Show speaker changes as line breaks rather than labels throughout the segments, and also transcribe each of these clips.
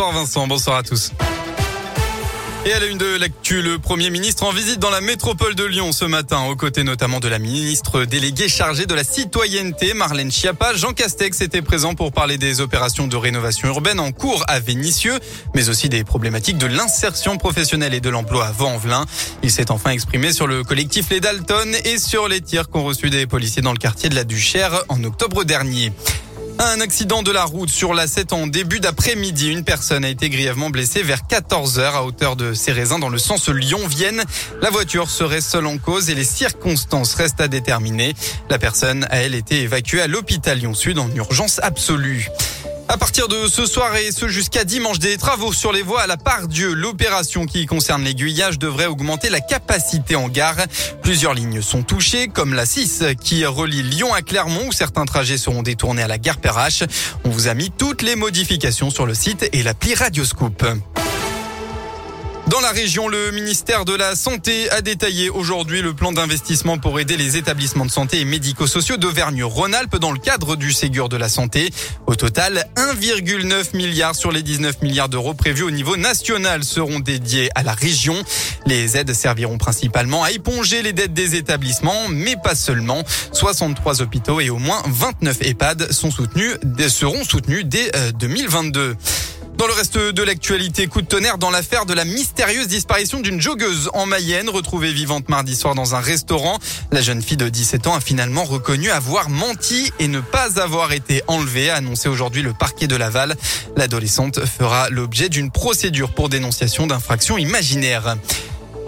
Bonsoir Vincent, bonsoir à tous. Et à la une de l'actu, le Premier ministre en visite dans la métropole de Lyon ce matin, aux côtés notamment de la ministre déléguée chargée de la citoyenneté, Marlène Schiappa. Jean Castex était présent pour parler des opérations de rénovation urbaine en cours à Vénissieux, mais aussi des problématiques de l'insertion professionnelle et de l'emploi à Vaux-en-Velin. Il s'est enfin exprimé sur le collectif Les Dalton et sur les tirs qu'ont reçus des policiers dans le quartier de la Duchère en octobre dernier. Un accident de la route sur la 7 en début d'après-midi. Une personne a été grièvement blessée vers 14 heures à hauteur de Cérézin dans le sens Lyon-Vienne. La voiture serait seule en cause et les circonstances restent à déterminer. La personne a elle été évacuée à l'hôpital Lyon-Sud en urgence absolue. À partir de ce soir et ce jusqu'à dimanche, des travaux sur les voies à la part Dieu. L'opération qui concerne l'aiguillage devrait augmenter la capacité en gare. Plusieurs lignes sont touchées, comme la 6 qui relie Lyon à Clermont où certains trajets seront détournés à la gare Perrache. On vous a mis toutes les modifications sur le site et l'appli Radioscoop. Dans la région, le ministère de la Santé a détaillé aujourd'hui le plan d'investissement pour aider les établissements de santé et médico-sociaux d'Auvergne-Rhône-Alpes dans le cadre du Ségur de la Santé. Au total, 1,9 milliard sur les 19 milliards d'euros prévus au niveau national seront dédiés à la région. Les aides serviront principalement à éponger les dettes des établissements, mais pas seulement. 63 hôpitaux et au moins 29 EHPAD sont soutenus, seront soutenus dès 2022. Dans le reste de l'actualité, coup de tonnerre dans l'affaire de la mystérieuse disparition d'une joggeuse en Mayenne, retrouvée vivante mardi soir dans un restaurant. La jeune fille de 17 ans a finalement reconnu avoir menti et ne pas avoir été enlevée, a annoncé aujourd'hui le parquet de Laval. L'adolescente fera l'objet d'une procédure pour dénonciation d'infraction imaginaire.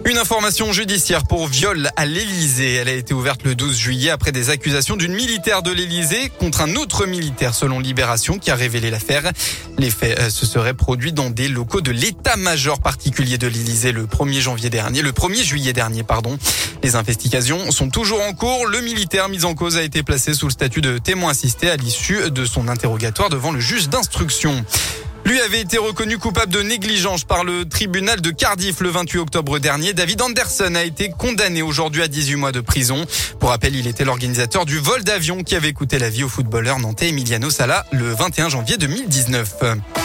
Une information judiciaire pour viol à l'Elysée. Elle a été ouverte le 12 juillet après des accusations d'une militaire de l'Elysée contre un autre militaire selon Libération qui a révélé l'affaire. Les faits euh, se seraient produits dans des locaux de l'état-major particulier de l'Elysée le 1er janvier dernier, le 1er juillet dernier, pardon. Les investigations sont toujours en cours. Le militaire mis en cause a été placé sous le statut de témoin assisté à l'issue de son interrogatoire devant le juge d'instruction. Lui avait été reconnu coupable de négligence par le tribunal de Cardiff le 28 octobre dernier. David Anderson a été condamné aujourd'hui à 18 mois de prison. Pour rappel, il était l'organisateur du vol d'avion qui avait coûté la vie au footballeur nantais Emiliano Sala le 21 janvier 2019.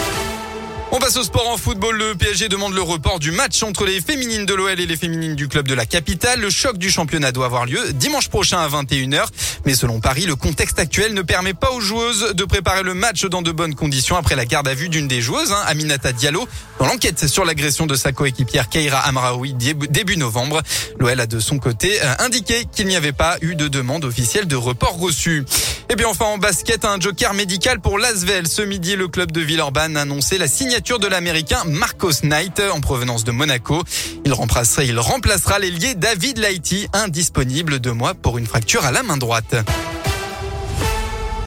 On passe au sport en football. Le PSG demande le report du match entre les féminines de l'OL et les féminines du club de la capitale. Le choc du championnat doit avoir lieu dimanche prochain à 21h. Mais selon Paris, le contexte actuel ne permet pas aux joueuses de préparer le match dans de bonnes conditions après la garde à vue d'une des joueuses, hein, Aminata Diallo, dans l'enquête sur l'agression de sa coéquipière Keira Amraoui début novembre. L'OL a de son côté euh, indiqué qu'il n'y avait pas eu de demande officielle de report reçu. Et bien enfin en basket, un joker médical pour Lasvel. Ce midi, le club de Villeurbanne a annoncé la signature de l'américain Marcos Knight en provenance de Monaco. Il remplacera, il remplacera l'ailier David Lighty, indisponible deux mois pour une fracture à la main droite.